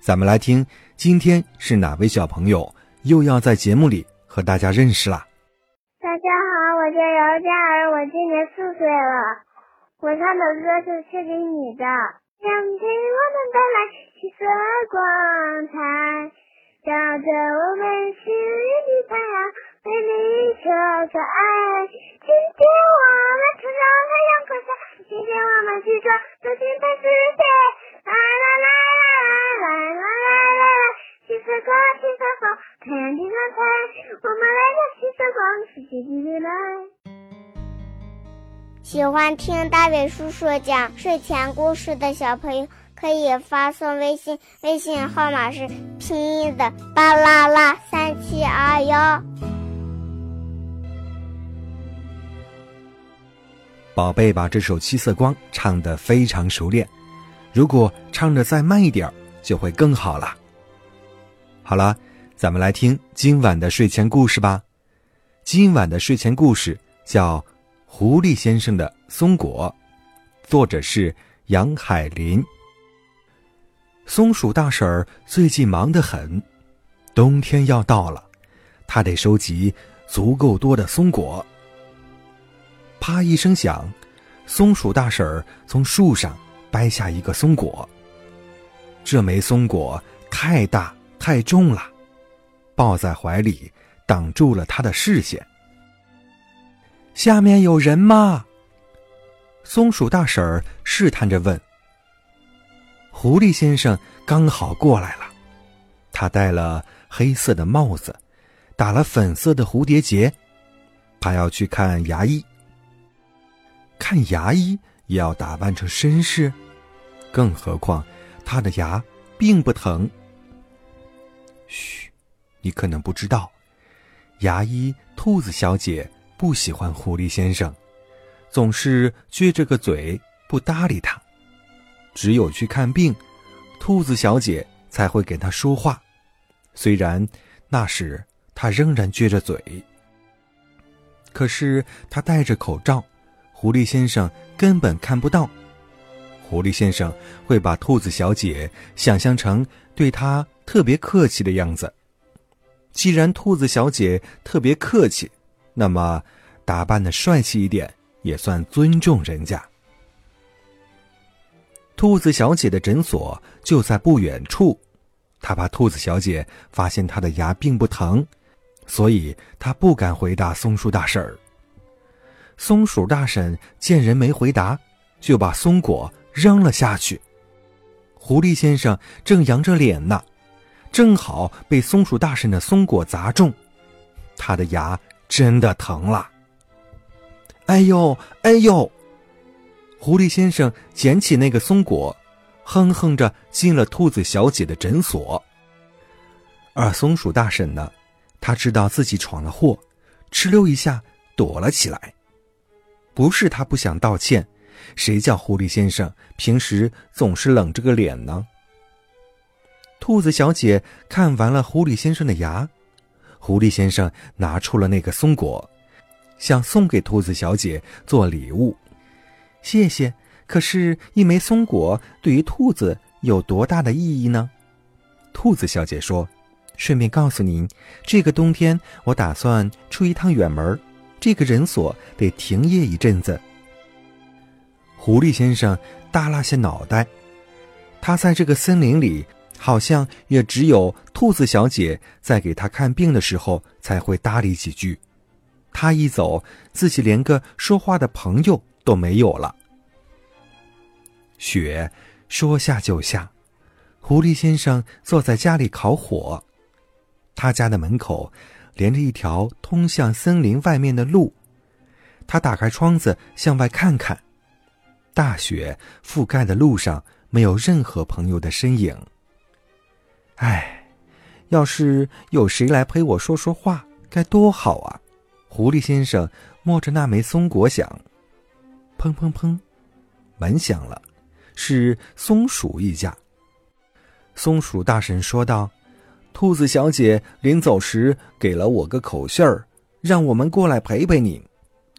咱们来听，今天是哪位小朋友又要在节目里和大家认识啦？大家好，我叫姚佳儿，我今年四岁了。我唱的歌是献给你的，想给我们带来七色光彩，照着我们心里的太阳，美丽可可爱。今天我们乘上太阳快下，今天我们去闯走进大世界，太阳的光彩，我们来到七色光世界的未来。喜欢听大伟叔叔讲睡前故事的小朋友，可以发送微信，微信号码是拼音的巴啦啦三七二幺。宝贝把这首《七色光》唱得非常熟练，如果唱得再慢一点，就会更好了。好了，咱们来听今晚的睡前故事吧。今晚的睡前故事叫《狐狸先生的松果》，作者是杨海林。松鼠大婶儿最近忙得很，冬天要到了，她得收集足够多的松果。啪一声响，松鼠大婶儿从树上掰下一个松果。这枚松果太大太重了，抱在怀里挡住了他的视线。下面有人吗？松鼠大婶儿试探着问。狐狸先生刚好过来了，他戴了黑色的帽子，打了粉色的蝴蝶结，他要去看牙医。看牙医也要打扮成绅士，更何况他的牙并不疼。嘘，你可能不知道，牙医兔子小姐不喜欢狐狸先生，总是撅着个嘴不搭理他。只有去看病，兔子小姐才会给他说话。虽然那时他仍然撅着嘴，可是他戴着口罩。狐狸先生根本看不到。狐狸先生会把兔子小姐想象成对他特别客气的样子。既然兔子小姐特别客气，那么打扮的帅气一点也算尊重人家。兔子小姐的诊所就在不远处，他怕兔子小姐发现她的牙并不疼，所以他不敢回答松鼠大婶儿。松鼠大婶见人没回答，就把松果扔了下去。狐狸先生正扬着脸呢，正好被松鼠大婶的松果砸中，他的牙真的疼了。哎呦，哎呦！狐狸先生捡起那个松果，哼哼着进了兔子小姐的诊所。而松鼠大婶呢，她知道自己闯了祸，哧溜一下躲了起来。不是他不想道歉，谁叫狐狸先生平时总是冷着个脸呢？兔子小姐看完了狐狸先生的牙，狐狸先生拿出了那个松果，想送给兔子小姐做礼物。谢谢。可是，一枚松果对于兔子有多大的意义呢？兔子小姐说：“顺便告诉您，这个冬天我打算出一趟远门。”这个诊所得停业一阵子。狐狸先生耷拉下脑袋，他在这个森林里，好像也只有兔子小姐在给他看病的时候才会搭理几句。他一走，自己连个说话的朋友都没有了。雪说下就下，狐狸先生坐在家里烤火，他家的门口。连着一条通向森林外面的路，他打开窗子向外看看，大雪覆盖的路上没有任何朋友的身影。唉，要是有谁来陪我说说话，该多好啊！狐狸先生摸着那枚松果想。砰砰砰，门响了，是松鼠一家。松鼠大婶说道：“兔子小姐临走时给了我个口信儿，让我们过来陪陪你。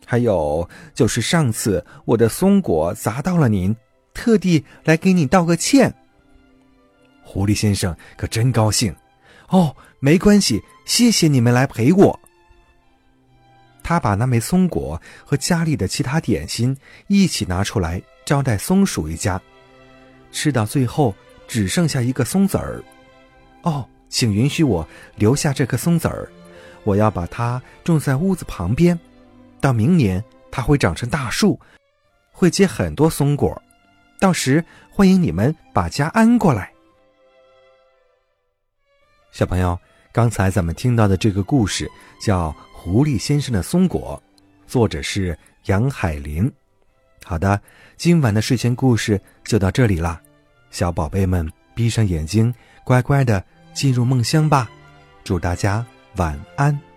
还有就是上次我的松果砸到了您，特地来给你道个歉。”狐狸先生可真高兴。哦，没关系，谢谢你们来陪我。他把那枚松果和家里的其他点心一起拿出来招待松鼠一家，吃到最后只剩下一个松子儿。哦，请允许我留下这颗松子儿，我要把它种在屋子旁边，到明年它会长成大树，会结很多松果，到时欢迎你们把家安过来。小朋友，刚才咱们听到的这个故事叫。狐狸先生的松果，作者是杨海林。好的，今晚的睡前故事就到这里啦，小宝贝们闭上眼睛，乖乖的进入梦乡吧。祝大家晚安。